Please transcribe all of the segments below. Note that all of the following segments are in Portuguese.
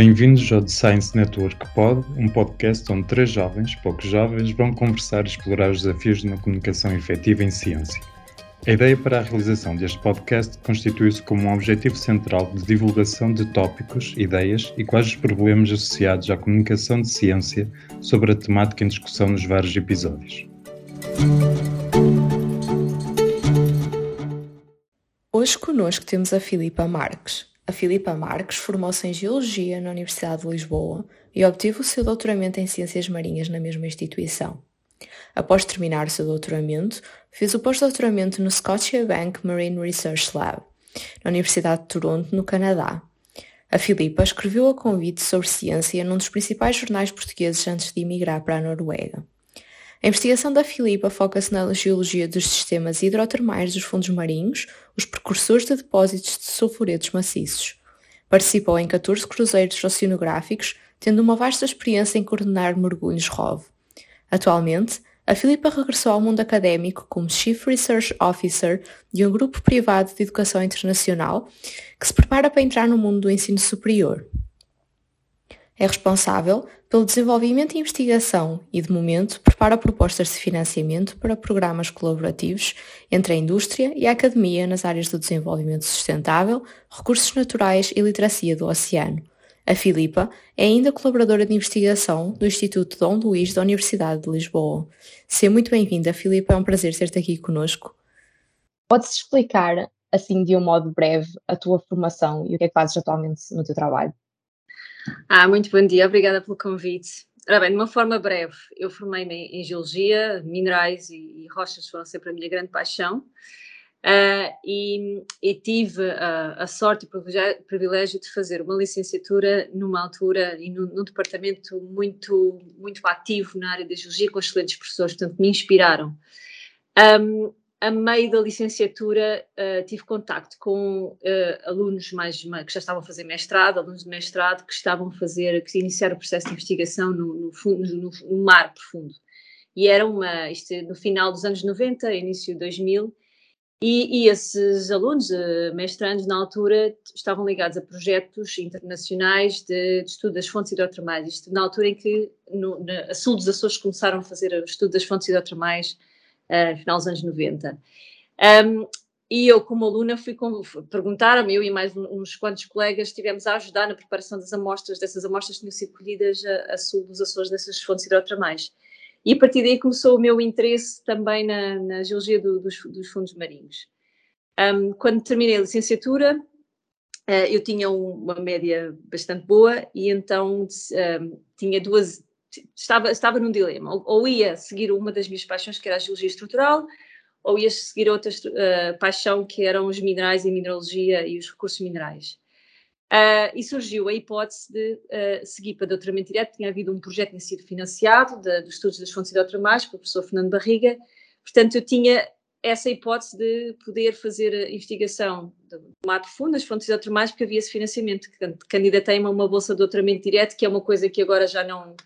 Bem-vindos ao The Science Network Pod, um podcast onde três jovens, poucos jovens, vão conversar e explorar os desafios de uma comunicação efetiva em ciência. A ideia para a realização deste podcast constitui-se como um objetivo central de divulgação de tópicos, ideias e quais os problemas associados à comunicação de ciência sobre a temática em discussão nos vários episódios. Hoje conosco temos a Filipa Marques, a Filipa Marques formou-se em Geologia na Universidade de Lisboa e obteve o seu doutoramento em Ciências Marinhas na mesma instituição. Após terminar o seu doutoramento, fez o pós-doutoramento no Scotiabank Marine Research Lab, na Universidade de Toronto, no Canadá. A Filipa escreveu a convite sobre ciência num dos principais jornais portugueses antes de emigrar para a Noruega. A investigação da Filipa foca-se na geologia dos sistemas hidrotermais dos fundos marinhos, os precursores de depósitos de sulfuretos maciços. Participou em 14 cruzeiros oceanográficos, tendo uma vasta experiência em coordenar mergulhos ROV. Atualmente, a Filipa regressou ao mundo académico como Chief Research Officer de um grupo privado de educação internacional que se prepara para entrar no mundo do ensino superior. É responsável pelo desenvolvimento e investigação e, de momento, prepara propostas de financiamento para programas colaborativos entre a indústria e a academia nas áreas do desenvolvimento sustentável, recursos naturais e literacia do oceano. A Filipa é ainda colaboradora de investigação do Instituto Dom Luís da Universidade de Lisboa. Seja muito bem-vinda, Filipa, é um prazer ter-te aqui conosco. Podes explicar, assim, de um modo breve, a tua formação e o que é que fazes atualmente no teu trabalho? Ah, muito bom dia, obrigada pelo convite. Ora bem, de uma forma breve, eu formei-me em Geologia, minerais e, e, rochas foram sempre a minha grande paixão. Uh, e, e, tive uh, a sorte e o privilégio de fazer uma licenciatura numa altura e num, num, departamento muito, muito ativo na área da geologia, com excelentes professores, portanto, me inspiraram. Um, a meio da licenciatura uh, tive contacto com uh, alunos mais, que já estavam a fazer mestrado, alunos de mestrado que estavam a fazer, que iniciaram o processo de investigação no, no, fundo, no, no mar profundo. E era uma, isto no final dos anos 90, início de 2000, e, e esses alunos, uh, mestrandos na altura, estavam ligados a projetos internacionais de, de estudo das fontes hidrotermais, isto na altura em que no, na, a sul dos Açores começaram a fazer o estudo das fontes hidrotermais uh, final dos anos 90. Um, e eu, como aluna, fui perguntar-me, eu e mais uns quantos colegas, estivemos a ajudar na preparação das amostras, dessas amostras que tinham sido colhidas a, a sul dos Açores, dessas fontes hidrotermais. E a partir daí começou o meu interesse também na, na geologia do, dos, dos, fundos marinhos. Um, quando terminei a licenciatura, uh, eu tinha um, uma média bastante boa e então um, tinha duas, estava, estava num dilema. Ou, ou, ia seguir uma das minhas paixões, que era a geologia estrutural, ou ia seguir outra uh, paixão, que eram os minerais e mineralogia e os recursos minerais. Uh, e surgiu a hipótese de uh, seguir para doutoramento direto. Tinha havido um projeto que tinha sido financiado de, dos estudos das fontes hidrotermais pelo professor Fernando Barriga. Portanto, eu tinha essa hipótese de poder fazer a investigação do mar profundo, das fontes hidrotermais, porque havia esse financiamento. Candidatei-me a uma bolsa de doutoramento direto, que é uma coisa que agora já não,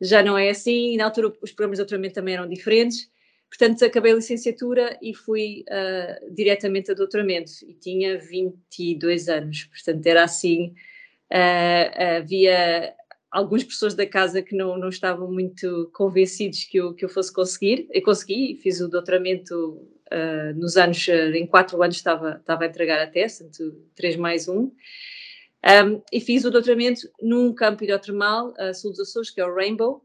já não é assim, na altura os programas de doutoramento também eram diferentes. Portanto, acabei a licenciatura e fui uh, diretamente a doutoramento, e tinha 22 anos, portanto, era assim. Uh, havia alguns professores da casa que não, não estavam muito convencidos que eu, que eu fosse conseguir. Eu consegui, fiz o doutoramento uh, nos anos, em quatro anos estava, estava a entregar a tese, portanto, 3 mais 1. Um, e fiz o doutoramento num campo hidrotermal, uh, sul dos Açores, que é o Rainbow,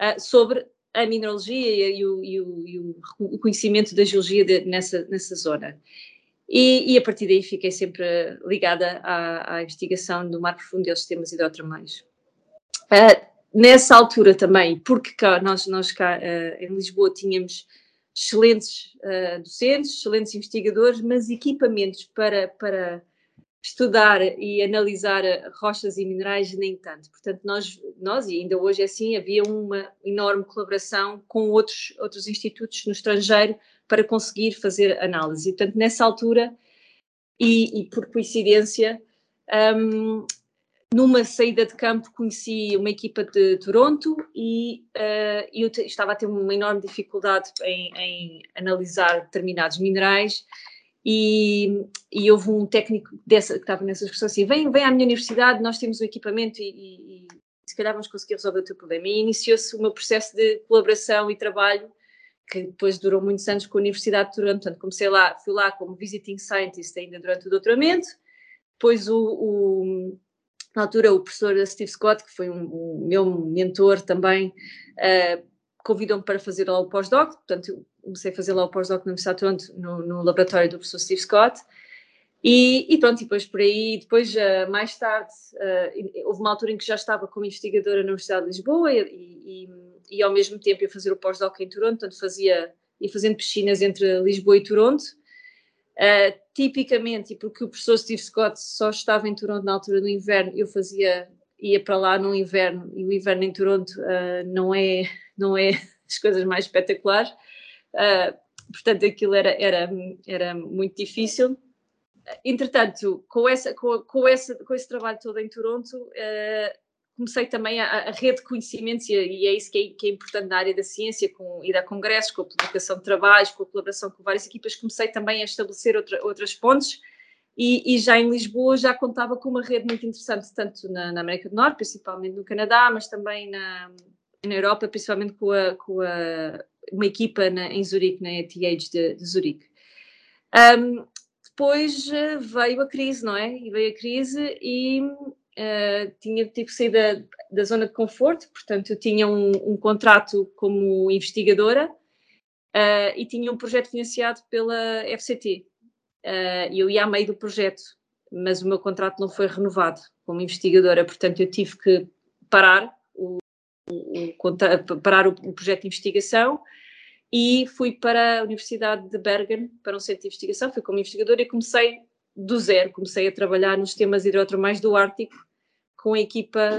uh, sobre a mineralogia e o, e o, e o conhecimento da geologia de, nessa, nessa zona. E, e, a partir daí fiquei sempre ligada à, à investigação do mar profundo e aos sistemas hidrotermais. Uh, nessa altura também, porque cá, nós, nós cá uh, em Lisboa tínhamos excelentes uh, docentes, excelentes investigadores, mas equipamentos para, para estudar e analisar rochas e minerais nem tanto. Portanto, nós, nós e ainda hoje é assim, havia uma enorme colaboração com outros, outros institutos no estrangeiro para conseguir fazer análise. Portanto, nessa altura, e, e por coincidência, um, numa saída de campo conheci uma equipa de Toronto e uh, eu estava a ter uma enorme dificuldade em, em analisar determinados minerais e, e, houve um técnico dessa, que estava nessa discussão assim, vem, vem à minha universidade, nós temos o equipamento e, e, e se calhar vamos conseguir resolver o teu problema. E iniciou-se o meu processo de colaboração e trabalho, que depois durou muitos anos com a Universidade de Toronto, portanto comecei lá, fui lá como visiting scientist ainda durante o doutoramento, depois o, o na altura o professor Steve Scott, que foi um, um meu mentor também, uh, convidou-me para fazer lá o pós-doc, portanto eu comecei a fazer lá o pós-doc na Universidade de Toronto, no, no, laboratório do professor Steve Scott, e, e pronto, e depois por aí, depois uh, mais tarde, uh, houve uma altura em que já estava como investigadora na Universidade de Lisboa e, e, e ao mesmo tempo ia fazer o pós-doc em Toronto, portanto fazia, ia fazendo piscinas entre Lisboa e Toronto, Uh, tipicamente, e porque o professor Steve Scott só estava em Toronto na altura do inverno, eu fazia, ia para lá no inverno, e o inverno em Toronto não, é, não é as coisas mais espetaculares, uh, portanto aquilo era, era, era muito difícil. Entretanto, com, essa, com, com, essa, com esse trabalho todo em Toronto, comecei também a, a rede de conhecimentos, e, e é isso que é, que é, importante na área da ciência, com ir a congressos, com a publicação de trabalhos, com a colaboração com várias equipas, comecei também a estabelecer outra, outras pontes, e, e, já em Lisboa já contava com uma rede muito interessante, tanto na, na América do Norte, principalmente no Canadá, mas também na, na Europa, principalmente com, a, com a, uma equipa na, em Zurique, na ETH de, de Zurique. Um, depois eh, veio a crise, não é? E veio a crise e uh, tinha, tive que sair da, da, zona de conforto, portanto, eu tinha um, um contrato como investigadora uh, e tinha um projeto financiado pela FCT. Uh, eu ia a meio do projeto, mas o meu contrato não foi renovado como investigadora, portanto, eu tive que parar o, o, parar o, o projeto de investigação e fui para a Universidade de Bergen, para um centro de investigação, fui como investigadora e comecei do zero, comecei a trabalhar nos temas hidrotermais do Ártico com a equipa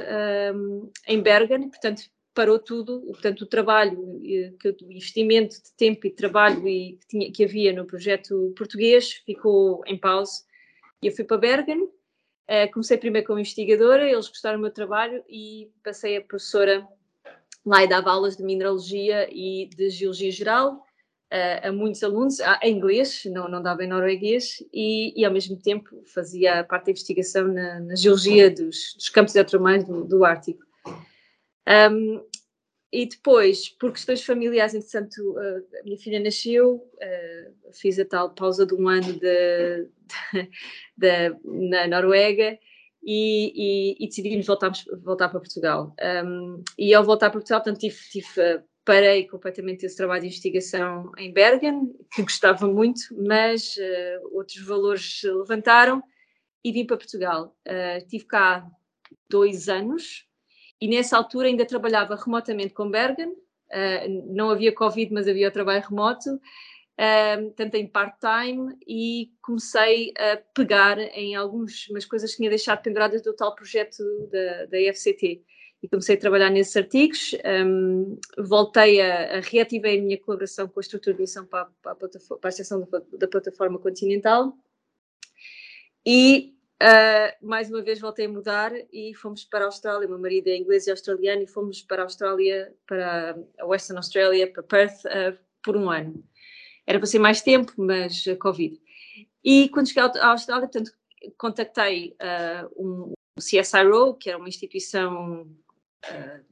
um, em Bergen, portanto parou tudo, portanto o trabalho, o investimento de tempo e trabalho e, que, tinha, que havia no projeto português ficou em pausa e eu fui para Bergen, uh, comecei primeiro como investigadora, eles gostaram do meu trabalho e passei a professora lá e dava aulas de mineralogia e de geologia geral, uh, a muitos alunos, em inglês, não, não dava em norueguês, e, e, ao mesmo tempo fazia parte da investigação na, na geologia dos, dos campos hidrotermais do, do Ártico. Um, e depois, por questões familiares, entretanto, uh, a minha filha nasceu, uh, fiz a tal pausa de um ano de, de, de, na Noruega e, e, e decidimos voltar, voltar para Portugal. Um, e ao voltar para Portugal, portanto, tive, tive uh, parei completamente esse trabalho de investigação em Bergen, que gostava muito, mas uh, outros valores levantaram e vim para Portugal. Uh, tive cá dois anos e nessa altura ainda trabalhava remotamente com Bergen, uh, não havia Covid, mas havia trabalho remoto, uh, tanto em part-time, e comecei a pegar em algumas coisas que tinha deixado penduradas do tal projeto da, da FCT e comecei a trabalhar nesses artigos. Um, voltei a, a, reativei a minha colaboração com a estrutura de missão para, para, a, para a extensão da, da, plataforma continental e uh, mais uma vez voltei a mudar e fomos para a Austrália. Meu marido é inglês e australiano e fomos para a Austrália, para a Western Australia, para Perth, uh, por um ano. Era para ser mais tempo, mas uh, Covid. E quando cheguei à Austrália, portanto, contactei um, o CSIRO, que era uma instituição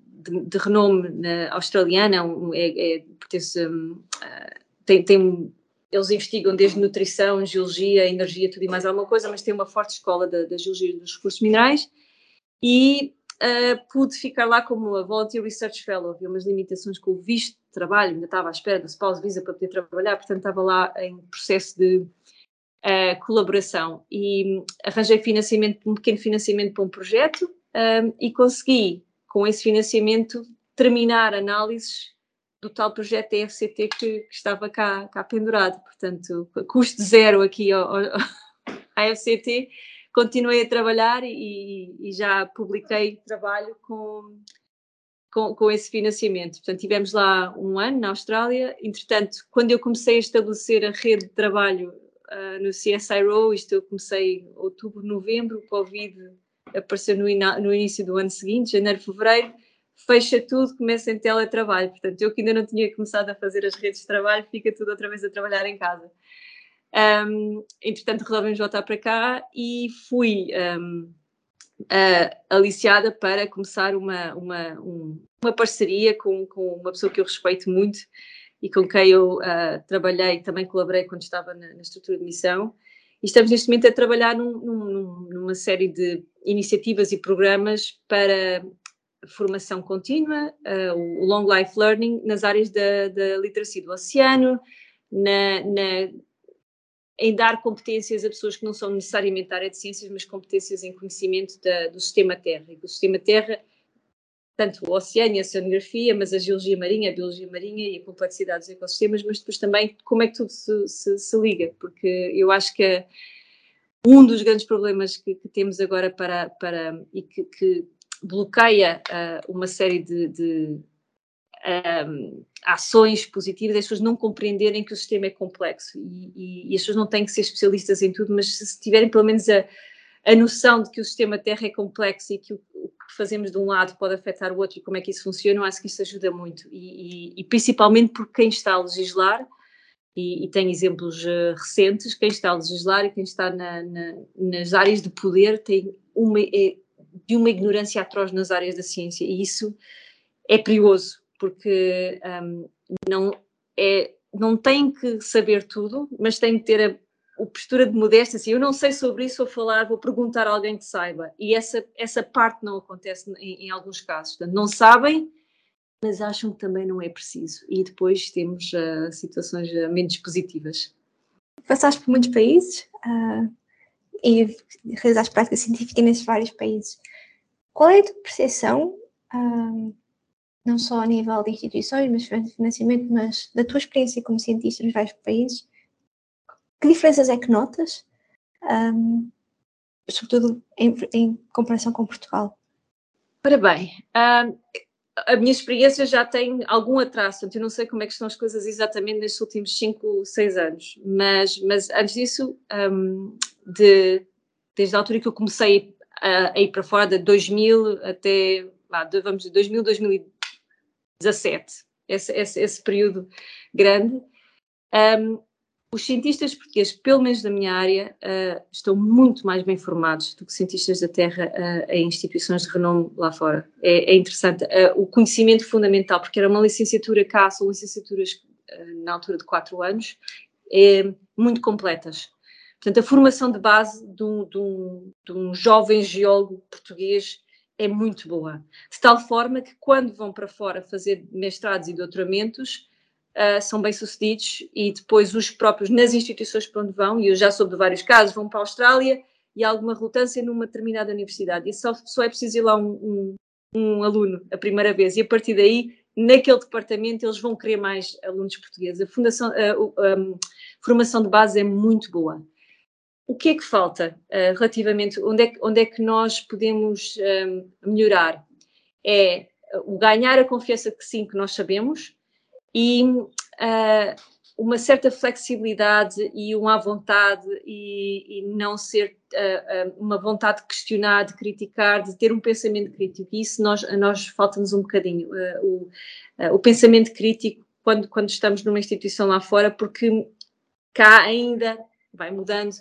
de, de, renome na, australiana, é, é, pertence, um, tem, tem, eles investigam desde nutrição, geologia, energia, tudo e mais alguma coisa, mas tem uma forte escola da, da geologia dos recursos minerais e uh, pude ficar lá como a Volunteer Research Fellow. Havia umas limitações com o visto de trabalho, ainda estava à espera do spouse visa para poder trabalhar, portanto estava lá em processo de uh, colaboração e arranjei financiamento, um pequeno financiamento para um projeto um, e consegui com esse financiamento, terminar análises do tal projeto da FCT que, que, estava cá, cá pendurado. Portanto, custo zero aqui ao, ao, à FCT. Continuei a trabalhar e, e já publiquei trabalho com, com, com, esse financiamento. Portanto, tivemos lá um ano na Austrália. Entretanto, quando eu comecei a estabelecer a rede de trabalho uh, no CSIRO, isto eu comecei em outubro, novembro, o Covid apareceu no, no início do ano seguinte, janeiro, fevereiro, fecha tudo, começa em teletrabalho. Portanto, eu que ainda não tinha começado a fazer as redes de trabalho, fica tudo outra vez a trabalhar em casa. Um, entretanto, resolvemos voltar para cá e fui um, uh, aliciada para começar uma, uma, um, uma parceria com, com uma pessoa que eu respeito muito e com quem eu uh, trabalhei, também colaborei quando estava na, na, estrutura de missão. E estamos neste momento a trabalhar num, num, numa série de iniciativas e programas para formação contínua, uh, o Long Life Learning, nas áreas da, da literacia do oceano, na, na, em dar competências a pessoas que não são necessariamente da área de ciências, mas competências em conhecimento da, do sistema Terra. E o sistema Terra, tanto o oceano e a oceanografia, mas a geologia marinha, a biologia marinha e a complexidade dos ecossistemas, mas depois também como é que tudo se, se, se liga, porque eu acho que um dos grandes problemas que, que temos agora para, para e que, que bloqueia uh, uma série de, de um, ações positivas, as pessoas não compreenderem que o sistema é complexo. E, e, e, as pessoas não têm que ser especialistas em tudo, mas se tiverem pelo menos a, a noção de que o sistema Terra é complexo e que o, o, que fazemos de um lado pode afetar o outro e como é que isso funciona, eu acho que isso ajuda muito. E, e principalmente porque quem está a legislar e, e, tem exemplos uh, recentes, quem está a legislar e quem está na, na, nas áreas de poder tem uma, é, de uma ignorância atroz nas áreas da ciência. E isso é perigoso porque um, não, é, não tem que saber tudo, mas tem que ter a, a postura de modéstia, assim, eu não sei sobre isso, vou falar, vou perguntar a alguém que saiba. E essa, essa parte não acontece em, em alguns casos. Portanto, não sabem, mas acham que também não é preciso. E depois temos uh, situações uh, menos positivas. Passaste por muitos países uh, e realizaste prática científica nesses vários países. Qual é a tua percepção não só a nível de instituições, mas de financiamento, mas da tua experiência como cientista nos vários países, que diferenças é que notas, um, sobretudo em, em, comparação com Portugal? Ora bem, um, a minha experiência já tem algum atraso, portanto, eu não sei como é que estão as coisas exatamente nestes últimos 5, 6 anos, mas, mas antes disso, um, de, desde a altura que eu comecei a, a ir para fora, de 2000 até, de, vamos dizer, 2000, 2010, 17, esse, esse, esse período grande. Um, os cientistas portugueses, pelo menos da minha área, uh, estão muito mais bem formados do que cientistas da Terra uh, em instituições de renome lá fora. É, é interessante. Uh, o conhecimento fundamental, porque era uma licenciatura cá, são licenciaturas na altura de quatro anos, é, muito completas. Portanto, a formação de base de um, de um, de um jovem geólogo português é muito boa. De tal forma que quando vão para fora fazer mestrados e doutoramentos, uh, são bem-sucedidos e depois os próprios, nas instituições para onde vão, e eu já soube de vários casos, vão para a Austrália e há alguma relutância numa determinada universidade. E só, só é preciso ir lá um, um, um aluno a primeira vez e a partir daí, naquele departamento, eles vão querer mais alunos portugueses. A, fundação, a, a, a formação de base é muito boa. O que é que falta uh, relativamente, onde é, que, onde é que nós podemos um, ehm, melhorar? É o ganhar a confiança que sim, que nós sabemos e uh, uma certa flexibilidade e uma vontade e, e não ser uh, uma vontade de questionar, de criticar, de ter um pensamento crítico. E isso nós, nós falta-nos um bocadinho. o, o pensamento crítico quando, quando estamos numa instituição lá fora, porque cá ainda vai mudando,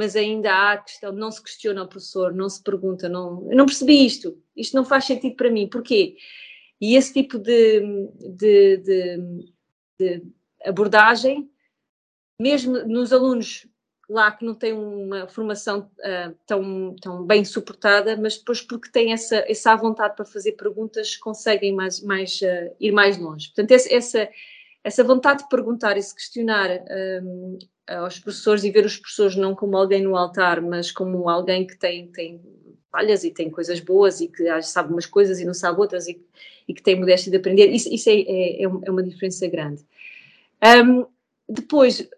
mas ainda há a questão, não se questiona o professor, não se pergunta, não, eu não percebi isto, isto não faz sentido para mim, porquê? E esse tipo de, de, de, de abordagem, mesmo nos alunos lá que não têm uma formação uh, tão, tão bem suportada, mas depois porque têm essa, essa vontade para fazer perguntas, conseguem mais, mais, uh, ir mais longe. Portanto, essa, essa vontade de perguntar e se questionar um, aos professores e ver os professores não como alguém no altar, mas como alguém que tem, tem falhas e tem coisas boas e que sabe umas coisas e não sabe outras e, e que tem modéstia de aprender, isso, isso é, é, é, é uma diferença grande. Um, depois,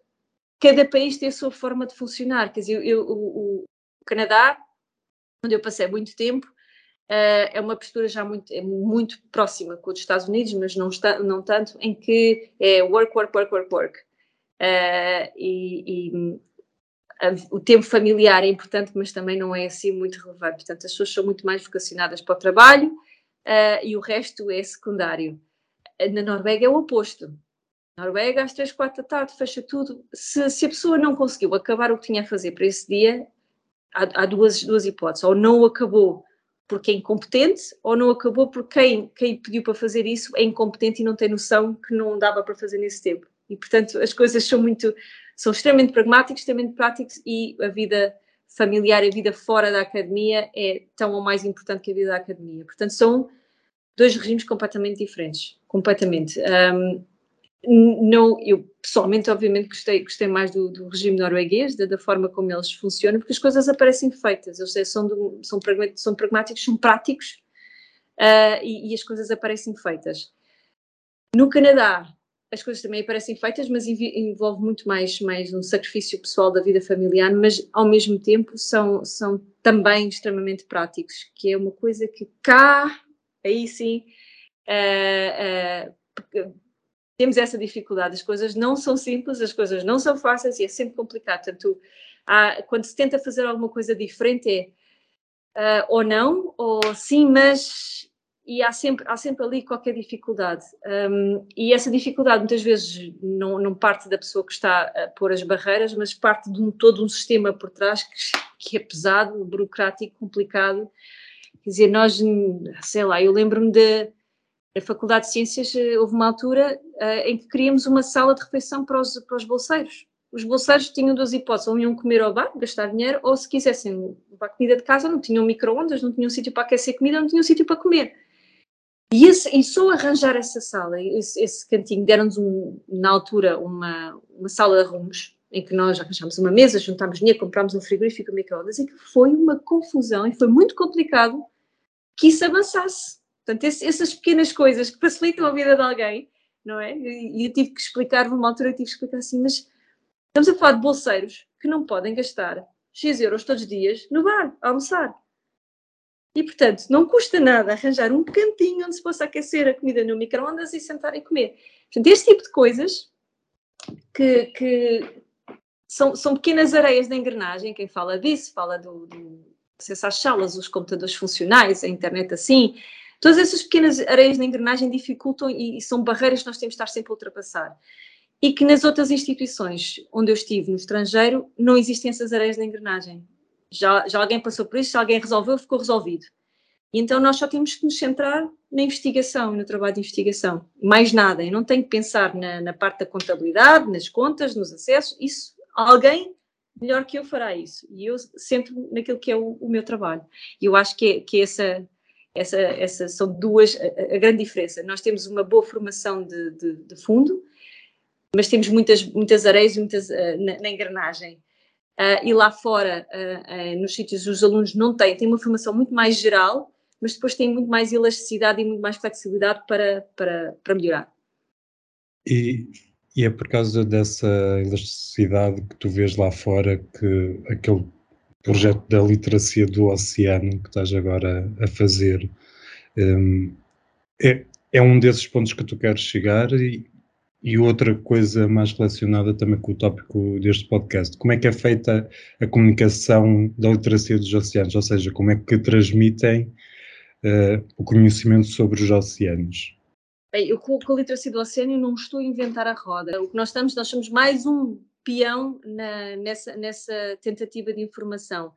cada país tem a sua forma de funcionar, quer dizer, eu, eu, o, o Canadá, onde eu passei muito tempo, uh, é uma postura já muito, é muito próxima com os Estados Unidos, mas não, está, não tanto, em que é work, work, work, work, work. Uh, e, e o tempo familiar é importante, mas também não é assim muito relevante. Portanto, as pessoas são muito mais vocacionadas para o trabalho uh, e o resto é secundário. Na Noruega é o oposto. Noruega, às 3, 4 da tarde, fecha tudo. Se, se, a pessoa não conseguiu acabar o que tinha a fazer para esse dia, há, há duas, duas hipóteses. Ou não acabou porque é incompetente, ou não acabou porque quem, quem pediu para fazer isso é incompetente e não tem noção que não dava para fazer nesse tempo. E, portanto, as coisas são muito, são extremamente pragmáticas, extremamente práticas e a vida familiar, a vida fora da academia é tão ou mais importante que a vida da academia. Portanto, são dois regimes completamente diferentes, completamente. Um, não, eu pessoalmente, obviamente, gostei, gostei mais do, do regime norueguês, da, da, forma como eles funcionam, porque as coisas aparecem feitas, eles são, do, são, são pragmáticos, são práticos uh, e, e, as coisas aparecem feitas. No Canadá, as coisas também aparecem feitas, mas envolve muito mais, mais um sacrifício pessoal da vida familiar, mas ao mesmo tempo são, são também extremamente práticos, que é uma coisa que cá, aí sim, uh, uh, temos essa dificuldade. As coisas não são simples, as coisas não são fáceis e é sempre complicado. Portanto, há, quando se tenta fazer alguma coisa diferente é uh, ou não, ou sim, mas e há sempre, há sempre ali qualquer dificuldade. Um, e essa dificuldade muitas vezes não, não, parte da pessoa que está a pôr as barreiras, mas parte de um, todo um sistema por trás que, que é pesado, burocrático, complicado. Quer dizer, nós, sei lá, eu lembro-me de a Faculdade de Ciências eh, houve uma altura uh, em que queríamos uma sala de refeição para os, para os bolseiros. Os bolseiros tinham duas hipóteses, ou iam comer ao bar, gastar dinheiro, ou se quisessem levar comida de casa, não tinham micro-ondas, não tinham sítio para aquecer comida, não tinham sítio para comer. E, esse, e só arranjar essa sala, esse, esse cantinho, deram-nos um, na altura uma, uma sala de arrumos, em que nós arranjámos uma mesa, juntámos dinheiro, comprámos um frigorífico, micro-ondas, e que foi uma confusão e foi muito complicado que isso avançasse Portanto, esse, essas pequenas coisas que facilitam a vida de alguém, não é? E eu tive que explicar, numa altura eu tive que explicar assim, mas estamos a falar de bolseiros que não podem gastar X euros todos os dias no bar, a almoçar. E, portanto, não custa nada arranjar um cantinho onde se possa aquecer a comida no micro-ondas e sentar e comer. Portanto, este tipo de coisas que, que são, são, pequenas areias da engrenagem, quem fala disso, fala do, do acesso às salas, os computadores funcionais, a internet assim, Todas essas pequenas areias na engrenagem dificultam e, e são barreiras que nós temos de estar sempre a ultrapassar. E que nas outras instituições onde eu estive, no estrangeiro, não existem essas areias na engrenagem. Já, já alguém passou por isso, já alguém resolveu, ficou resolvido. E então nós só temos que nos centrar na investigação, no trabalho de investigação. Mais nada. Eu não tenho que pensar na, na parte da contabilidade, nas contas, nos acessos. Isso, alguém melhor que eu fará isso. E eu centro naquilo que é o, o meu trabalho. E eu acho que é, que essa essa, essa são duas, a, a, grande diferença. Nós temos uma boa formação de, de, de fundo, mas temos muitas, muitas areias muitas, uh, na, na, engrenagem. Uh, e lá fora, uh, nos sítios, os alunos não têm, têm uma formação muito mais geral, mas depois têm muito mais elasticidade e muito mais flexibilidade para, para, para melhorar. E, e é por causa dessa elasticidade que tu vês lá fora que aquele projeto da literacia do oceano que estás agora a fazer. Um, é, é um desses pontos que tu queres chegar e, e outra coisa mais relacionada também com o tópico deste podcast. Como é que é feita a comunicação da literacia dos oceanos? Ou seja, como é que transmitem uh, o conhecimento sobre os oceanos? Bem, eu com, a literacia do oceano não estou a inventar a roda. O que nós estamos, nós somos mais um peão na, nessa, nessa tentativa de informação.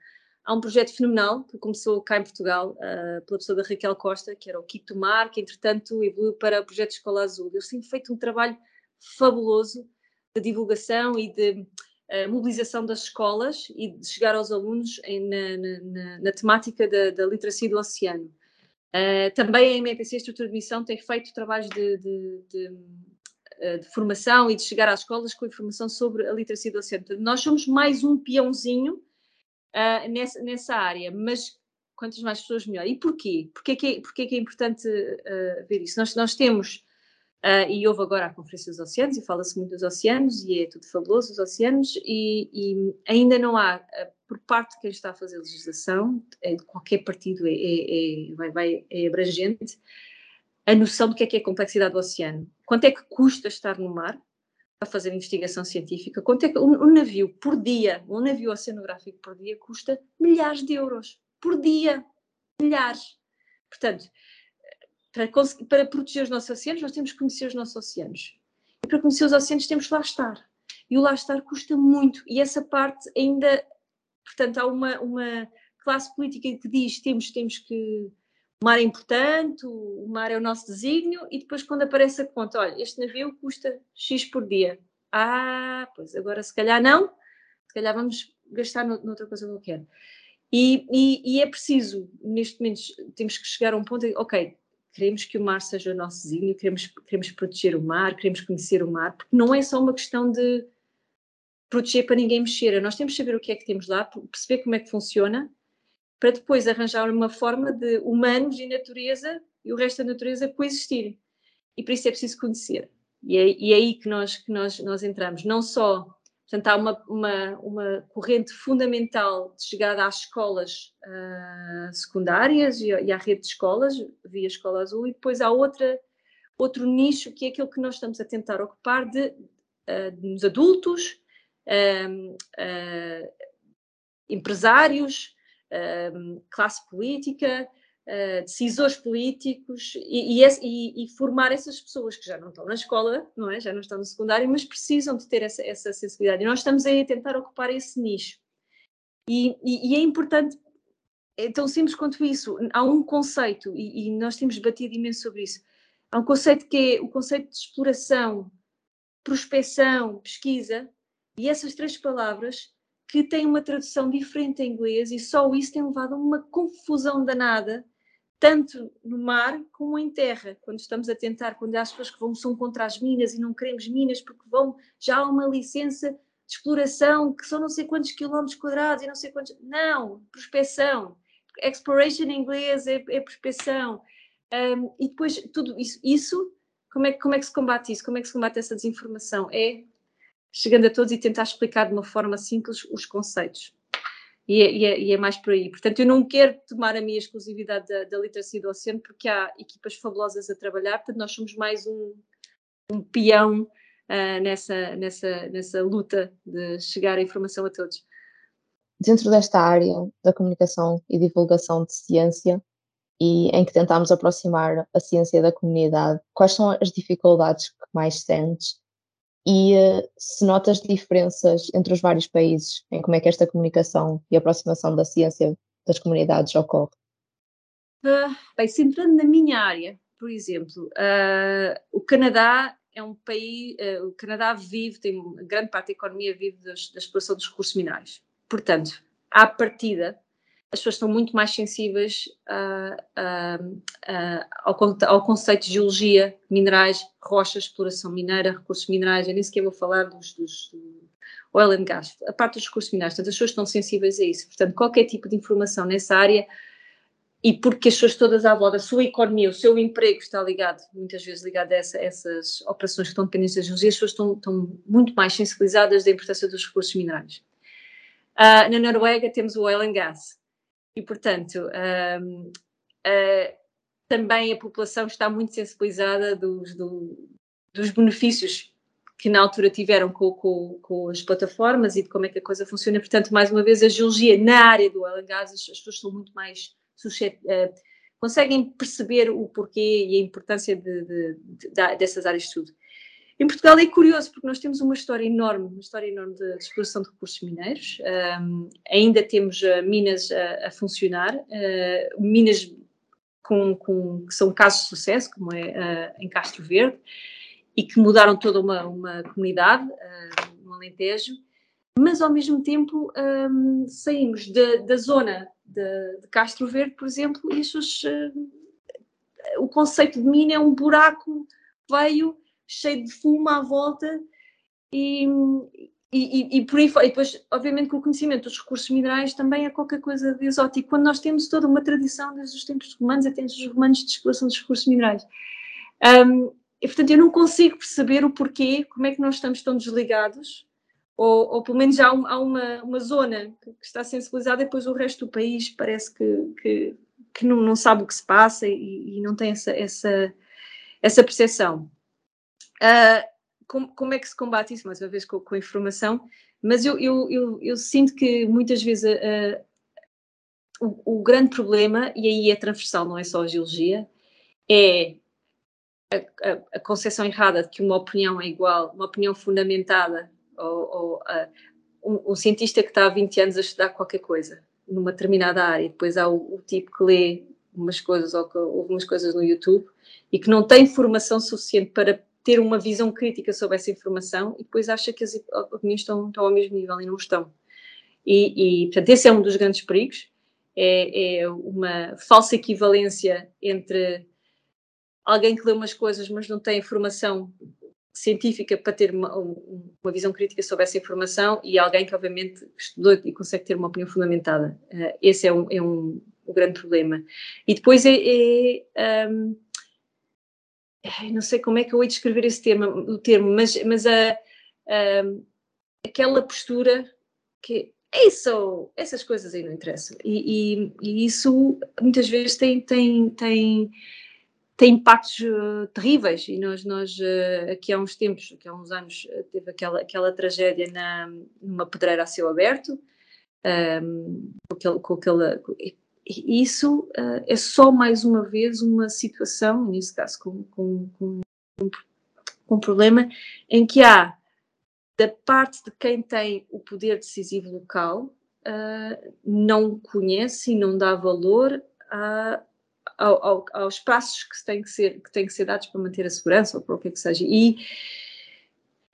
Há um projeto fenomenal que começou cá em Portugal uh, pela pessoa da Raquel Costa, que era o Quito Mar, que entretanto evoluiu para o projeto Escola Azul. Eles têm feito um trabalho fabuloso de divulgação e de uh, mobilização das escolas e de chegar aos alunos em, na, na, na, temática da, da, literacia do oceano. Uh, também a MPC Estrutura de Missão tem feito trabalhos de, de, de eh, de formação e de chegar às escolas com informação sobre a literacia do oceano. Nós somos mais um peãozinho uh, nessa, nessa área, mas quantas mais pessoas melhor. E porquê? Porquê que é, porquê que é importante uh, ver isso? Nós, nós temos, uh, e houve agora a Conferência dos Oceanos, e fala-se muito dos oceanos, e é tudo fabuloso, os oceanos, e, e ainda não há, por parte de quem está a fazer legislação, é, qualquer partido é, é, é vai, vai, é abrangente, a noção do que é que é a complexidade do oceano. Quanto é que custa estar no mar para fazer investigação científica? Quanto é que um, um navio por dia, um navio oceanográfico por dia custa milhares de euros por dia, milhares. Portanto, para, para proteger os nossos oceanos, nós temos que conhecer os nossos oceanos. E para conhecer os oceanos temos que lá estar. E o lá estar custa muito. E essa parte ainda, portanto, há uma, uma classe política que diz temos, temos que o mar é importante, o mar é o nosso desígnio, e depois quando aparece a conta, olha, este navio custa X por dia. Ah, pois agora se calhar não, se calhar vamos gastar noutra coisa qualquer. E, e, e, é preciso, neste momento, temos que chegar a um ponto ok, queremos que o mar seja o nosso desígnio, queremos, queremos proteger o mar, queremos conhecer o mar, porque não é só uma questão de proteger para ninguém mexer, nós temos que saber o que é que temos lá, perceber como é que funciona, para depois arranjar uma forma de humanos e natureza e o resto da natureza coexistirem. E por isso é preciso conhecer. E é, e é aí que nós, que nós, nós entramos. Não só, portanto, há uma, uma, uma corrente fundamental de chegada às escolas uh, secundárias e, e à rede de escolas, via Escola Azul, e depois há outra, outro nicho que é aquele que nós estamos a tentar ocupar de, uh, nos adultos, uh, empresários, classe política, uh, decisores políticos e, e, e, formar essas pessoas que já não estão na escola, não é? já não estão no secundário, mas precisam de ter essa, essa sensibilidade. E nós estamos aí a tentar ocupar esse nicho. E, e é importante, é tão simples quanto isso. Há um conceito, e, nós temos batido imenso sobre isso, há um conceito que é o conceito de exploração, prospecção, pesquisa, e essas três palavras que tem uma tradução diferente em inglês e só isso tem levado a uma confusão danada, tanto no mar como em terra, quando estamos a tentar, quando há as pessoas que vão, são contra as minas e não queremos minas porque vão, já há uma licença de exploração que são não sei quantos quilómetros quadrados e não sei quantos. Não, prospecção. Exploration em inglês é, é prospecção. Um, e depois tudo isso, isso como, é, como é que se combate isso? Como é que se combate essa desinformação? É chegando a todos e tentar explicar de uma forma simples os conceitos. E é, e, é, e é, mais por aí. Portanto, eu não quero tomar a minha exclusividade da, da literacia do oceano, porque há equipas fabulosas a trabalhar, portanto, nós somos mais um, um peão uh, nessa, nessa, nessa luta de chegar a informação a todos. Dentro desta área da comunicação e divulgação de ciência, e em que tentamos aproximar a ciência da comunidade, quais são as dificuldades que mais sentes e uh, se notas diferenças entre os vários países em como é que esta comunicação e aproximação da ciência das comunidades ocorre? Uh, bem, centrando na minha área, por exemplo, uh, o Canadá é um país, o Canadá vive, tem grande parte da economia vive das, da exploração dos recursos minerais. Portanto, à partida, as pessoas estão muito mais sensíveis ao, ao, conceito de geologia, minerais, rochas, exploração mineira, recursos minerais. Eu nem sequer vou falar dos, dos do oil and gas, a parte dos recursos minerais. Portanto, as pessoas estão sensíveis a isso. Portanto, qualquer tipo de informação nessa área e porque as pessoas todas à volta, a sua economia, o seu emprego está ligado, muitas vezes ligado a essa, essas operações que estão dependentes da geologia, as pessoas estão, estão, muito mais sensibilizadas da importância dos recursos minerais. Uh, na Noruega temos o oil and gas, e, portanto, um, uh, também a população está muito sensibilizada dos, do, dos benefícios que na altura tiveram com, com, com, as plataformas e de como é que a coisa funciona. Portanto, mais uma vez, a geologia na área do oil and gas, as, as pessoas são muito mais uh, conseguem perceber o porquê e a importância de, de, de, dessas áreas de estudo. Em Portugal é curioso porque nós temos uma história enorme, uma história enorme de, exploração de recursos mineiros. Um, ainda temos uh, minas a, a funcionar, uh, minas com, com, que são casos de sucesso, como é uh, em Castro Verde, e que mudaram toda uma, uma comunidade no Alentejo, mas ao mesmo tempo um, saímos de, da zona de, de, Castro Verde, por exemplo, e o conceito de mina é um buraco veio cheio de fumo à volta e, e, e, por aí E depois, obviamente, com o conhecimento dos recursos minerais também é qualquer coisa de exótico. Quando nós temos toda uma tradição desde os tempos romanos até os romanos de exploração dos recursos minerais. Um, e, portanto, eu não consigo perceber o porquê, como é que nós estamos tão desligados, ou, ou pelo menos há, um, há uma, uma zona que, que, está sensibilizada e depois o resto do país parece que, que, que não, não, sabe o que se passa e, e não tem essa, essa, essa percepção. Uh, como, como, é que se combate isso? Mais uma vez com, com informação, mas eu, eu, eu, eu, sinto que muitas vezes uh, o, o, grande problema, e aí é transversal, não é só a geologia, é a, a, a, concepção errada de que uma opinião é igual, uma opinião fundamentada, ou, ou uh, um, um, cientista que está há 20 anos a estudar qualquer coisa numa determinada área, e depois há o, o tipo que lê umas coisas ou que ouve umas coisas no YouTube e que não tem formação suficiente para ter uma visão crítica sobre essa informação e depois acha que as opiniões estão, estão ao mesmo nível e não estão. E, e portanto, esse é um dos grandes perigos, é, é uma falsa equivalência entre alguém que lê umas coisas mas não tem formação científica para ter uma, uma, visão crítica sobre essa informação e alguém que obviamente estudou e consegue ter uma opinião fundamentada. Uh, esse é um, é um, um, grande problema. E depois é, é um, não sei como é que eu ia descrever esse termo, o termo mas, mas a, a, aquela postura que é isso, essas coisas aí não interessam. E, e, e isso muitas vezes tem, tem, tem, tem impactos uh, terríveis. E nós, nós uh, aqui há uns tempos, aqui há uns anos, uh, teve aquela, aquela tragédia na, numa pedreira a céu aberto, um, ehm, com aquele, com aquela, isso uh, é só mais uma vez uma situação, nesse caso com, com, com, com um problema, em que há da parte de quem tem o poder decisivo local uh, não conhece e não dá valor a, ao, ao, aos passos que têm que, ser, que têm que ser dados para manter a segurança ou para o que é que seja. E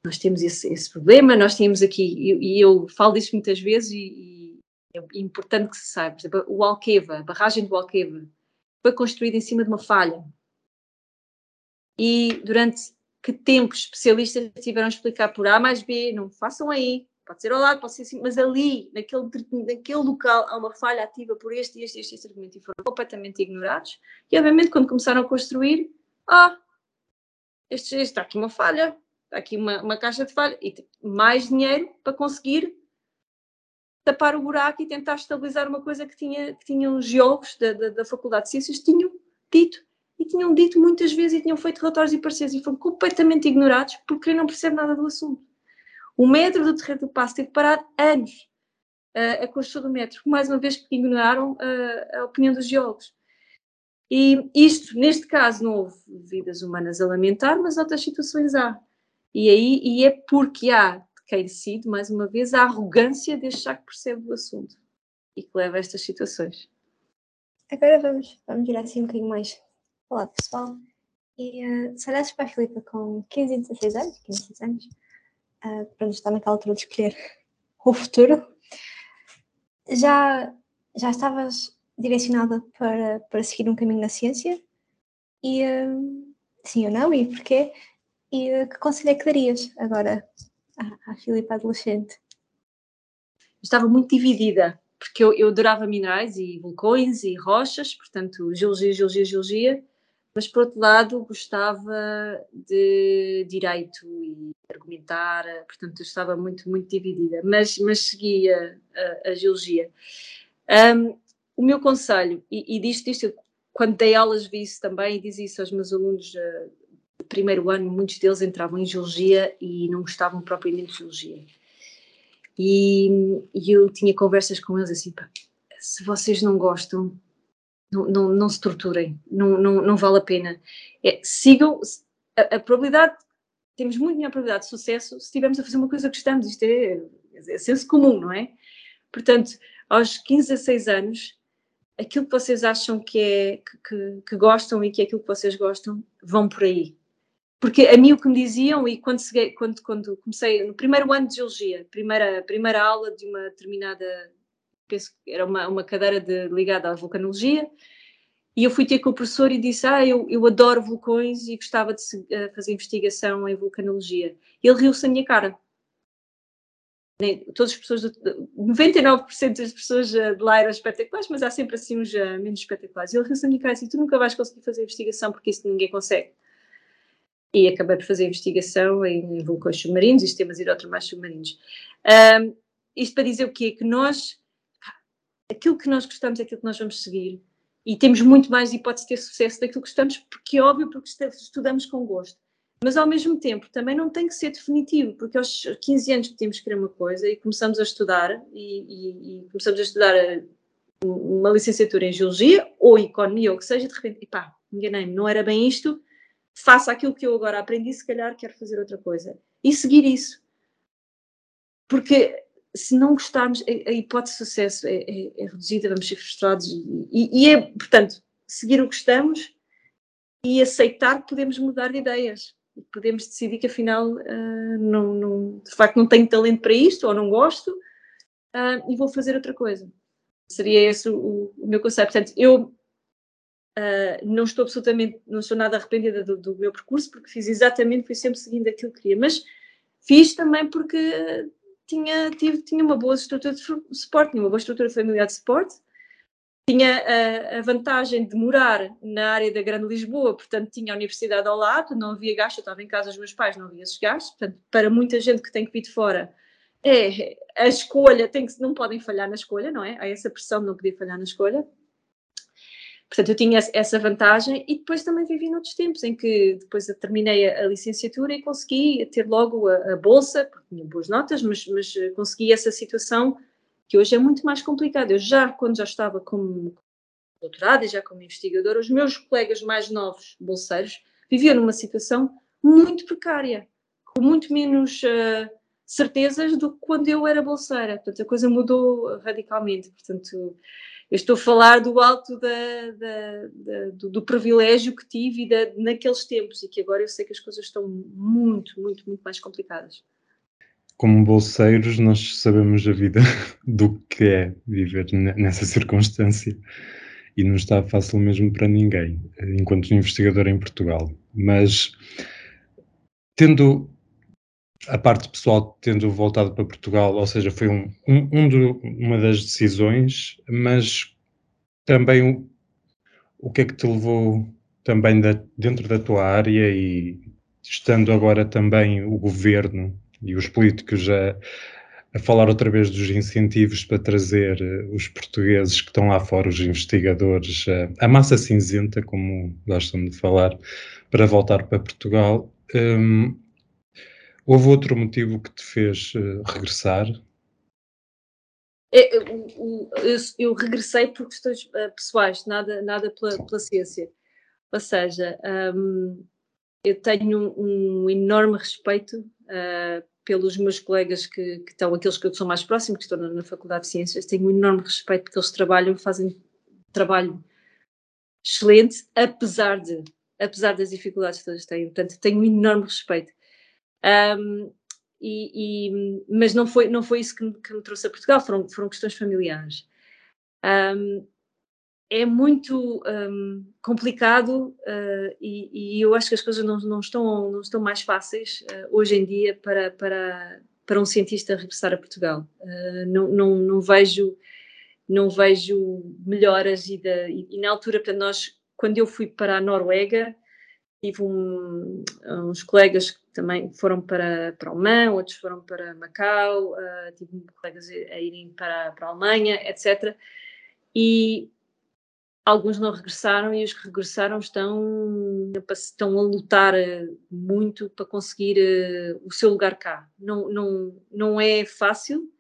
nós temos esse, esse problema, nós temos aqui, e, e eu falo disso muitas vezes e, é importante que se saiba. Por exemplo, o Alqueva, a barragem do Alqueva, foi construída em cima de uma falha. E durante que tempo especialistas tiveram a explicar por A mais B, não façam aí, pode ser ao lado, pode ser assim, mas ali, naquele, naquele local, há uma falha ativa por este este este, este argumento e foram completamente ignorados. E obviamente, quando começaram a construir, ah, este, está aqui uma falha, está aqui uma, uma caixa de falha, e mais dinheiro para conseguir tapar o buraco e tentar estabilizar uma coisa que, tinha, que tinham geólogos da, da, da Faculdade de Ciências tinham dito e tinham dito muitas vezes e tinham feito relatórios e pareceres e foram completamente ignorados porque não percebe nada do assunto. O metro do Terreiro do Passo teve parado anos uh, a construção do metro, mais uma vez porque ignoraram uh, a opinião dos geólogos. E isto, neste caso, não houve vidas humanas a lamentar, mas outras situações há. E aí e é porque há quem mais uma vez, a arrogância de achar que percebe o assunto e que leva a estas situações. Agora vamos, vamos virar assim um bocadinho mais para o lado pessoal. E uh, se olhasses para a Filipa com 15 e 16 anos, 15 e 16 anos, uh, para nos estar naquela altura de escolher o futuro, já, já estavas direcionada para, para seguir um caminho na ciência? E uh, sim ou não? E porquê? E uh, que conselho é que darias agora à, Filipa adolescente? Estava muito dividida, porque eu, eu adorava minerais e vulcões e rochas, portanto, geologia, geologia, geologia, mas por outro lado gostava de direito e argumentar, portanto, estava muito, muito dividida, mas, mas seguia a, a geologia. Um, o meu conselho, e, e disto, disto, quando dei aulas vi isso também e dizia isso aos meus alunos uh, primeiro ano, muitos deles entravam em geologia e não gostavam propriamente de geologia. E, e eu tinha conversas com eles assim: se vocês não gostam, não, não, não se torturem, não, não, não vale a pena. É, sigam a, a, probabilidade, temos muito melhor probabilidade de sucesso se estivermos a fazer uma coisa que gostamos. Isto é, é senso comum, não é? Portanto, aos 15 a 6 anos, aquilo que vocês acham que é que, que, que, gostam e que é aquilo que vocês gostam, vão por aí porque a mim o que me diziam, e quando, cheguei, quando, quando comecei, no primeiro ano de Geologia, primeira, primeira aula de uma determinada, penso que era uma, uma cadeira de, ligada à vulcanologia, e eu fui ter com o professor e disse, ah, eu, eu adoro vulcões e gostava de uh, fazer investigação em vulcanologia. E ele riu-se na minha cara. Todas as pessoas, 99% das pessoas uh, de lá eram espetaculares, mas há sempre assim uns uh, menos espetaculares. E ele riu-se na minha cara e disse, tu nunca vais conseguir fazer investigação porque isso ninguém consegue e acabei por fazer investigação em vulcões submarinos e sistemas hidrotermais submarinos. Um, isto para dizer o quê? Que nós, aquilo que nós gostamos é aquilo que nós vamos seguir e temos muito mais hipótese de ter sucesso daquilo que gostamos, porque é óbvio, porque estudamos com gosto. Mas ao mesmo tempo também não tem que ser definitivo, porque aos 15 anos podemos querer uma coisa e começamos a estudar e, e, e começamos a estudar eh, uma licenciatura em Geologia ou Economia ou o que seja, de repente, pá, enganei-me, não era bem isto, faça aquilo que eu agora aprendi, se calhar quero fazer outra coisa. E seguir isso. Porque se não gostarmos, a, hipótese de sucesso é, é, é, reduzida, vamos ser frustrados. E, e, é, portanto, seguir o que estamos e aceitar que podemos mudar de ideias. Podemos decidir que afinal uh, não, não, de facto não tenho talento para isto ou não gosto uh, e vou fazer outra coisa. Seria esse o, o meu conceito. Portanto, eu Uh, não estou absolutamente, não estou nada arrependida do, do, meu percurso, porque fiz exatamente, fui sempre seguindo aquilo que queria, mas fiz também porque tinha, tive, tinha uma boa estrutura de suporte, tinha uma boa estrutura familiar de suporte, tinha a, a, vantagem de morar na área da Grande Lisboa, portanto tinha a universidade ao lado, não havia gasto, eu estava em casa dos meus pais, não havia esses gastos, portanto para muita gente que tem que vir de fora, é, a escolha, tem que, não podem falhar na escolha, não é? Há essa pressão de não poder falhar na escolha, Portanto, eu tinha essa vantagem e depois também vivi noutros tempos em que depois terminei a, licenciatura e consegui ter logo a, a, bolsa, porque tinha boas notas, mas, mas eh, consegui essa situação que hoje é muito mais complicada. Eu já, quando já estava como doutorado e já como investigadora, os meus colegas mais novos, bolseiros, viviam numa situação muito precária, com muito menos uh, certezas do que quando eu era bolseira. Portanto, a coisa mudou radicalmente. Portanto, eu estou a falar do alto da, da, da, do, do, privilégio que tive naqueles tempos e que agora eu sei que as coisas estão muito, muito, muito mais complicadas. Como bolseiros, nós sabemos a vida do que é viver nessa circunstância e não está fácil mesmo para ninguém, enquanto investigador em Portugal. Mas tendo a parte pessoal tendo voltado para Portugal, ou seja, foi um, um, um do, uma das decisões, mas também o, o que é que te levou também da, dentro da tua área e estando agora também o governo e os políticos a, a falar outra vez dos incentivos para trazer eh, os portugueses que estão lá fora, os investigadores, a, a massa cinzenta, como gostam de falar, para voltar para Portugal. Um, Houve outro motivo que te fez uh, regressar? É, eu, eu, eu, regressei por questões uh, pessoais, nada, nada pela, pela ciência. Ou seja, um, eu tenho um, um enorme respeito uh, pelos meus colegas que, que, estão, aqueles que são mais próximos, que estão na, na Faculdade de Ciências, tenho um enorme respeito porque eles trabalham, fazem trabalho excelente, apesar de apesar das dificuldades que eles têm. Portanto, tenho um enorme respeito. Um, e, e, mas não foi, não foi isso que me, que me, trouxe a Portugal, foram, foram questões familiares. Um, é muito um, complicado uh, e, e, eu acho que as coisas não, não, estão, não estão mais fáceis uh, hoje em dia para, para, para um cientista regressar a Portugal. Uh, não, não, não, vejo, não vejo melhoras e, da, e, e, na altura, para nós, quando eu fui para a Noruega, tive um, uns colegas que também foram para, para Oman, outros foram para Macau, uh, tive colegas a, irem para, para a Alemanha, etc. E alguns não regressaram e os que regressaram estão, estão a lutar ah, muito para conseguir uh, o seu lugar cá. Não, não, não é fácil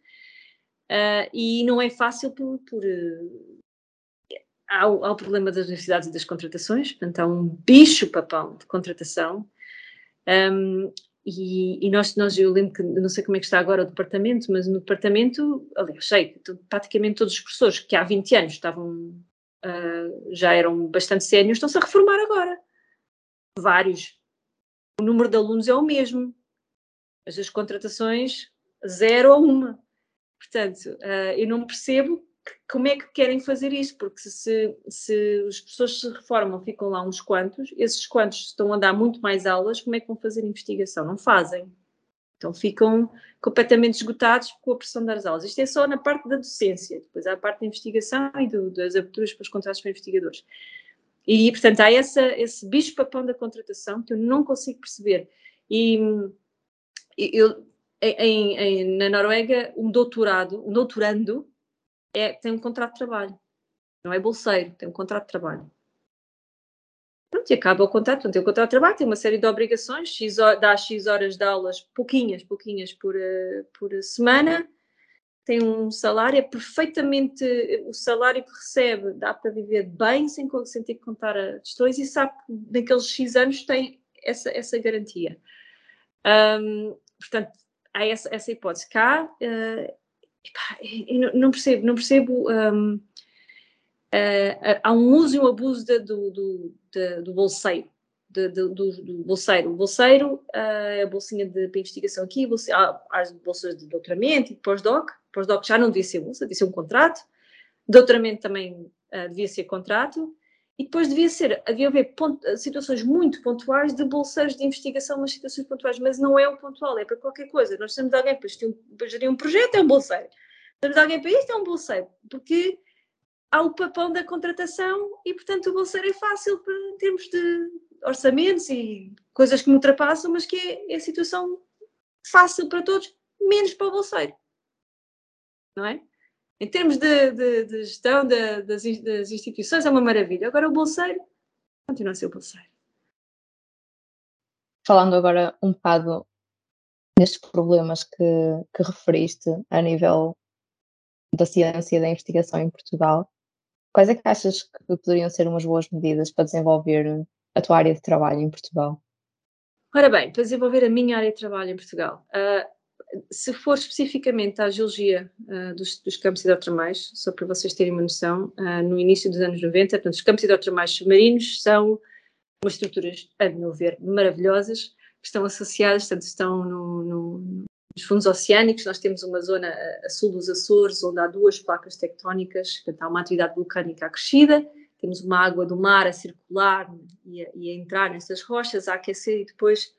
uh, e não é fácil por, por há o, há o, problema das universidades e das contratações, portanto, há um bicho-papão de contratação. Um, e, e, nós, nós, eu lembro que, não sei como é que está agora o departamento, mas no departamento, aliás, sei praticamente todos os professores que há 20 anos estavam, uh, já eram bastante sérios, estão-se a reformar agora. Vários. O número de alunos é o mesmo, mas as contratações, zero ou uma. Portanto, uh, eu não percebo como é que querem fazer isso? Porque se, se as pessoas se reformam, ficam lá uns quantos, esses quantos estão a dar muito mais aulas, como é que vão fazer investigação? Não fazem. Então ficam completamente esgotados com a pressão das aulas. Isto é só na parte da docência, depois há a parte da investigação e do, das aberturas para os contratos para investigadores. E, portanto, há essa, esse bicho-papão da contratação que eu não consigo perceber. E eu, em, em, na Noruega, um doutorado, um doutorando, é, tem um contrato de trabalho. Não é bolseiro, tem um contrato de trabalho. Pronto, e acaba o contrato, tem um contrato de trabalho, tem uma série de obrigações, X, dá X horas de aulas, pouquinhas, pouquinhas por, uh, por semana, tem um salário, é perfeitamente, o salário que recebe dá para viver bem, sem, sem ter que contar questões, e sabe que naqueles X anos tem essa, essa garantia. Portanto, há essa, essa hipótese. Cá, uh, epá, não percebo, não percebo. Um, uh, há um uso e um abuso de, do, do, de, do bolseiro. De, de, do, do, bolseiro. O bolseiro uh, a bolsinha de, investigação aqui, bolsa, há, as bolsas de doutoramento e pós-doc. Pós-doc já não devia ser bolsa, devia ser um contrato. Doutoramento também uh, devia ser contrato. E depois devia ser, devia haver situações muito pontuais de bolseiros de investigação, mas situações pontuais, mas não é o pontual, é para qualquer coisa. Nós temos alguém para gerir, um, para gerir um projeto, é um bolseiro. Temos alguém para isto, é um bolseiro. Porque há o papão da contratação e, portanto, o bolseiro é fácil para, em termos de orçamentos e coisas que me ultrapassam, mas que é, é a situação fácil para todos, menos para o bolseiro. Não é? Em termos de, de, de gestão de, das, das, instituições, é uma maravilha. Agora, o bolseiro continua a ser o bolseiro. Falando agora um bocado nestes problemas que, que referiste a nível da ciência e da investigação em Portugal, quais é que achas que poderiam ser umas boas medidas para desenvolver a tua área de trabalho em Portugal? Ora bem, para desenvolver a minha área de trabalho em Portugal, uh, se for especificamente à geologia uh, dos, dos, campos hidrotermais, só para vocês terem uma noção, uh, no início dos anos 90, portanto, os campos hidrotermais submarinos são umas estruturas, a meu ver, maravilhosas, que estão associadas, portanto, estão no, no, nos fundos oceânicos. Nós temos uma zona a, a sul dos Açores, onde há duas placas tectónicas, portanto, há uma atividade vulcânica acrescida, temos uma água do mar a circular e a, e a entrar nessas rochas, a aquecer e depois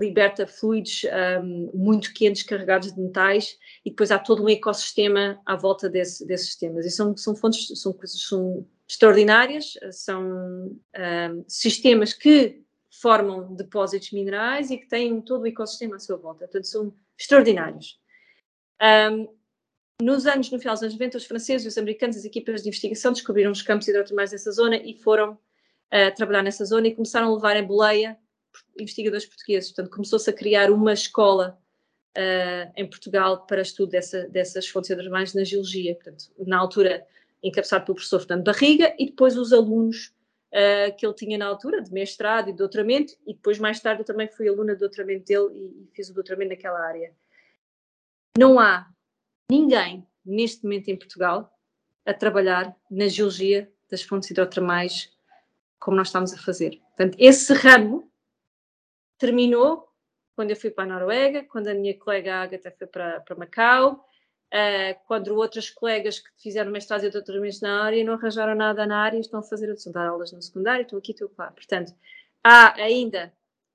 liberta fluidos um, muito quentes carregados de metais e depois há todo um ecossistema à volta desse, desses sistemas. E são, são fontes, são coisas são extraordinárias, são um, sistemas que formam depósitos minerais e que têm todo o ecossistema à sua volta. Portanto, são extraordinários. Um, nos anos, no final dos anos 90, os franceses e os americanos, as equipas de investigação, descobriram os campos hidrotermais nessa zona e foram uh, trabalhar nessa zona e começaram a levar em boleia investigadores portugueses. Portanto, começou-se a criar uma escola uh, em Portugal para estudo dessa, dessas fontes hidrotermais na geologia. Portanto, na altura, encabeçado pelo professor Fernando Barriga e depois os alunos uh, que ele tinha na altura, de mestrado e de doutoramento, e depois, mais tarde, eu também fui aluna de doutoramento dele e, e fiz o doutoramento naquela área. Não há ninguém, neste momento em Portugal, a trabalhar na geologia das fontes hidrotermais como nós estamos a fazer. Portanto, esse ramo terminou quando eu fui para a Noruega, quando a minha colega Agatha foi para, para Macau, uh, quando outras colegas que fizeram mestrado e doutoramentos na área não arranjaram nada na área e estão a fazer a dar aulas no secundário, estão aqui, estão lá. Portanto, há ainda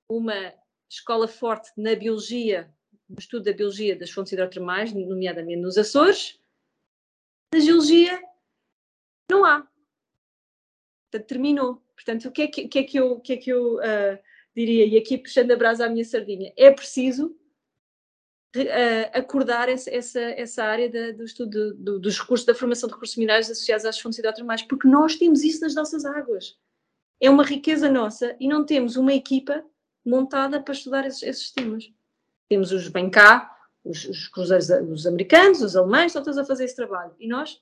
uma escola forte na biologia, no estudo da biologia das fontes hidrotermais, nomeadamente nos Açores. Na geologia, não há. Portanto, terminou. Portanto, o que é que, que, é que eu, que é que eu uh, diria, e aqui puxando a brasa à minha sardinha, é preciso uh, acordar essa, essa, essa área de, do estudo do, dos recursos, da formação de recursos minerais associados às fontes hidrotermais, porque nós temos isso nas nossas águas. É uma riqueza nossa e não temos uma equipa montada para estudar esses, esses temas. Temos os bem cá, os, os cruzeiros os americanos, os alemães, estão todos a fazer esse trabalho. E nós,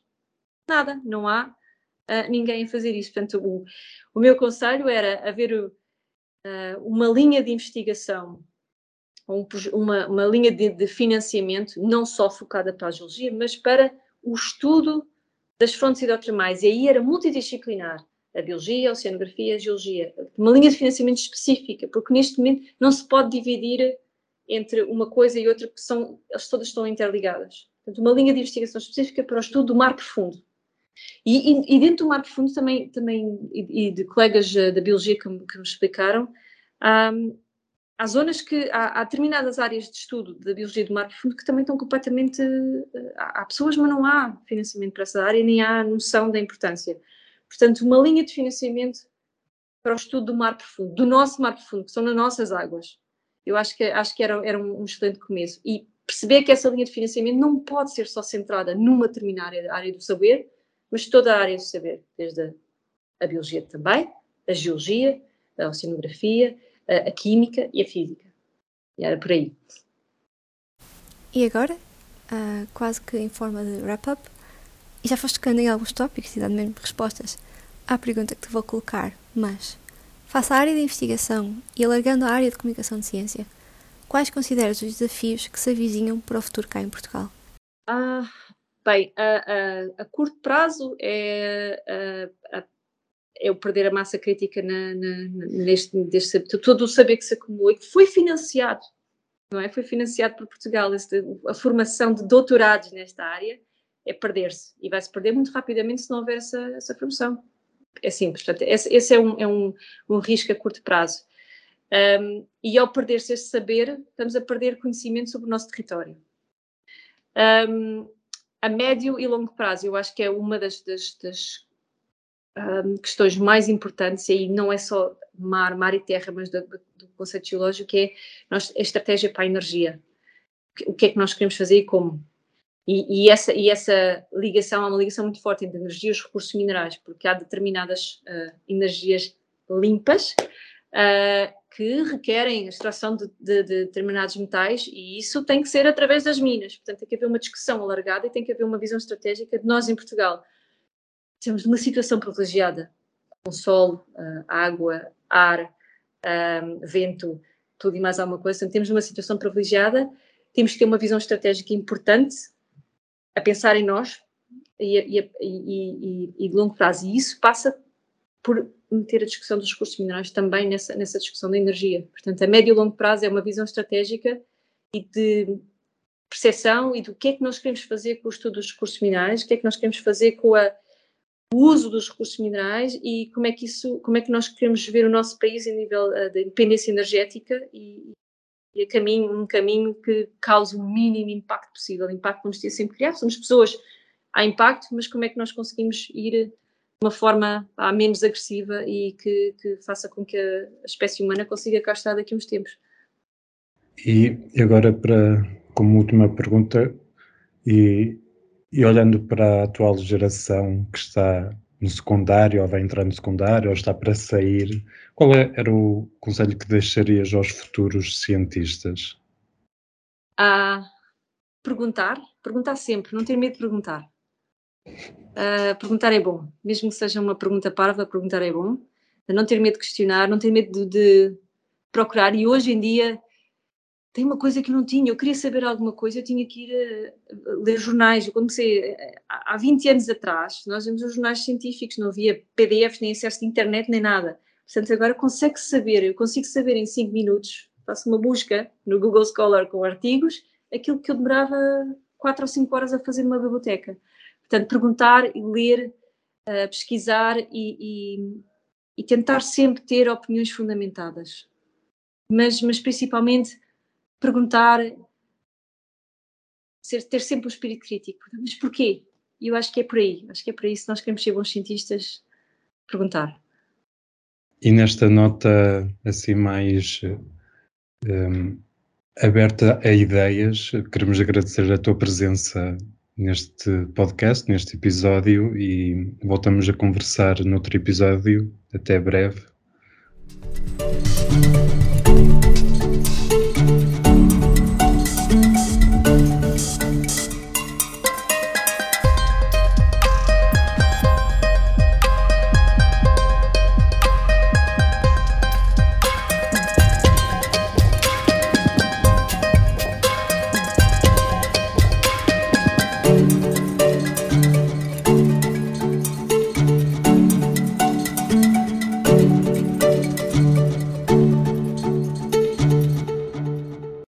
nada, não há uh, ninguém a fazer isso. Portanto, o, o meu conselho era haver uh, uma linha de investigação, um, uma, uma, linha de, de, financiamento, não só focada para a geologia, mas para o estudo das fontes hidrotermais. E aí era multidisciplinar. A biologia, a oceanografia, a geologia. Uma linha de financiamento específica, porque neste momento não se pode dividir entre uma coisa e outra, porque são, elas todas estão interligadas. Portanto, uma linha de investigação específica para o estudo do mar profundo. E, e, e, dentro do mar profundo também, também e, e de colegas eh, da biologia que, que me explicaram, um, há zonas que, há, há, determinadas áreas de estudo da biologia do mar profundo que também estão completamente, eh, há, há pessoas, mas não há financiamento para essa área, nem há noção da importância. Portanto, uma linha de financiamento para o estudo do mar profundo, do nosso mar profundo, que são nas nossas águas. Eu acho que, acho que era, era um excelente começo. E perceber que essa linha de financiamento não pode ser só centrada numa determinada área, área do saber, mas toda a área do saber, desde a, a biologia também, a geologia, a oceanografia, a, a, química e a física. E era por aí. E agora, uh, quase que em forma de wrap-up, já foste tocando em alguns tópicos e dando mesmo respostas à pergunta que te vou colocar, mas Face à área de investigação e alargando a área de comunicação de ciência, quais consideras os desafios que se avizinham para o futuro cá em Portugal? Ah, bem, a, a, a curto prazo é, a, é o perder a massa crítica na, na, neste, neste, todo o saber que se acumulou e que foi financiado, não é? Foi financiado por Portugal. Este, a formação de doutorados nesta área é perder-se e vai-se perder muito rapidamente se não houver essa, essa promoção. É simples. Portanto, esse, esse é, um, é um, um risco a curto prazo. Um, e ao perder-se esse saber, estamos a perder conhecimento sobre o nosso território. Um, a médio e longo prazo, eu acho que é uma das, das, das um, questões mais importantes, e aí não é só mar, mar e terra, mas do, do conceito geológico, que é nós, a estratégia para a energia. O que é que nós queremos fazer e como. E, e, essa, e essa ligação é uma ligação muito forte entre energia e os recursos minerais, porque há determinadas uh, energias limpas uh, que requerem a extração de, de, de, determinados metais e isso tem que ser através das minas. Portanto, tem que haver uma discussão alargada e tem que haver uma visão estratégica de nós em Portugal. Temos uma situação privilegiada com sol, uh, água, ar, um, vento, tudo e mais alguma coisa. Temos uma situação privilegiada, temos que ter uma visão estratégica importante a pensar em nós e, e, e, e de longo prazo. E isso passa por meter a discussão dos recursos minerais também nessa, nessa discussão da energia. Portanto, a médio e longo prazo é uma visão estratégica e de percepção e do que é que nós queremos fazer com o estudo dos recursos minerais, o que é que nós queremos fazer com a, o uso dos recursos minerais e como é que isso, como é que nós queremos ver o nosso país em nível uh, de independência energética e, e caminho, um caminho que cause o mínimo impacto possível. O impacto vamos ter sempre criar, somos pessoas, há impacto, mas como é que nós conseguimos ir uma forma ah, menos agressiva e que, que, faça com que a, espécie humana consiga cá estar daqui a uns tempos. E agora, para, como última pergunta, e, e olhando para a atual geração que está no secundário, ou vai entrar no secundário, ou está para sair, qual é, era o conselho que deixarias aos futuros cientistas? A perguntar, perguntar sempre, não ter medo de perguntar. Uh, perguntar é bom, mesmo que seja uma pergunta parva, perguntar é bom. Não ter medo de questionar, não ter medo de, de procurar. E hoje em dia tem uma coisa que eu não tinha. Eu queria saber alguma coisa, eu tinha que ir a, a ler jornais. Eu comecei há 20 anos atrás, nós vimos os jornais científicos, não havia PDFs, nem acesso de internet, nem nada. Portanto, agora consegue saber, eu consigo saber em 5 minutos, faço uma busca no Google Scholar com artigos, aquilo que eu demorava 4 ou 5 horas a fazer numa biblioteca. Portanto, perguntar ler, uh, pesquisar e, e, e, tentar sempre ter opiniões fundamentadas. Mas, mas principalmente perguntar, ser, ter sempre o espírito crítico. Mas porquê? E eu acho que é por aí. Acho que é por aí, se nós queremos ser bons cientistas, perguntar. E nesta nota assim mais um, aberta a ideias, queremos agradecer a tua presença neste podcast, neste episódio e voltamos a conversar noutro episódio. Até breve.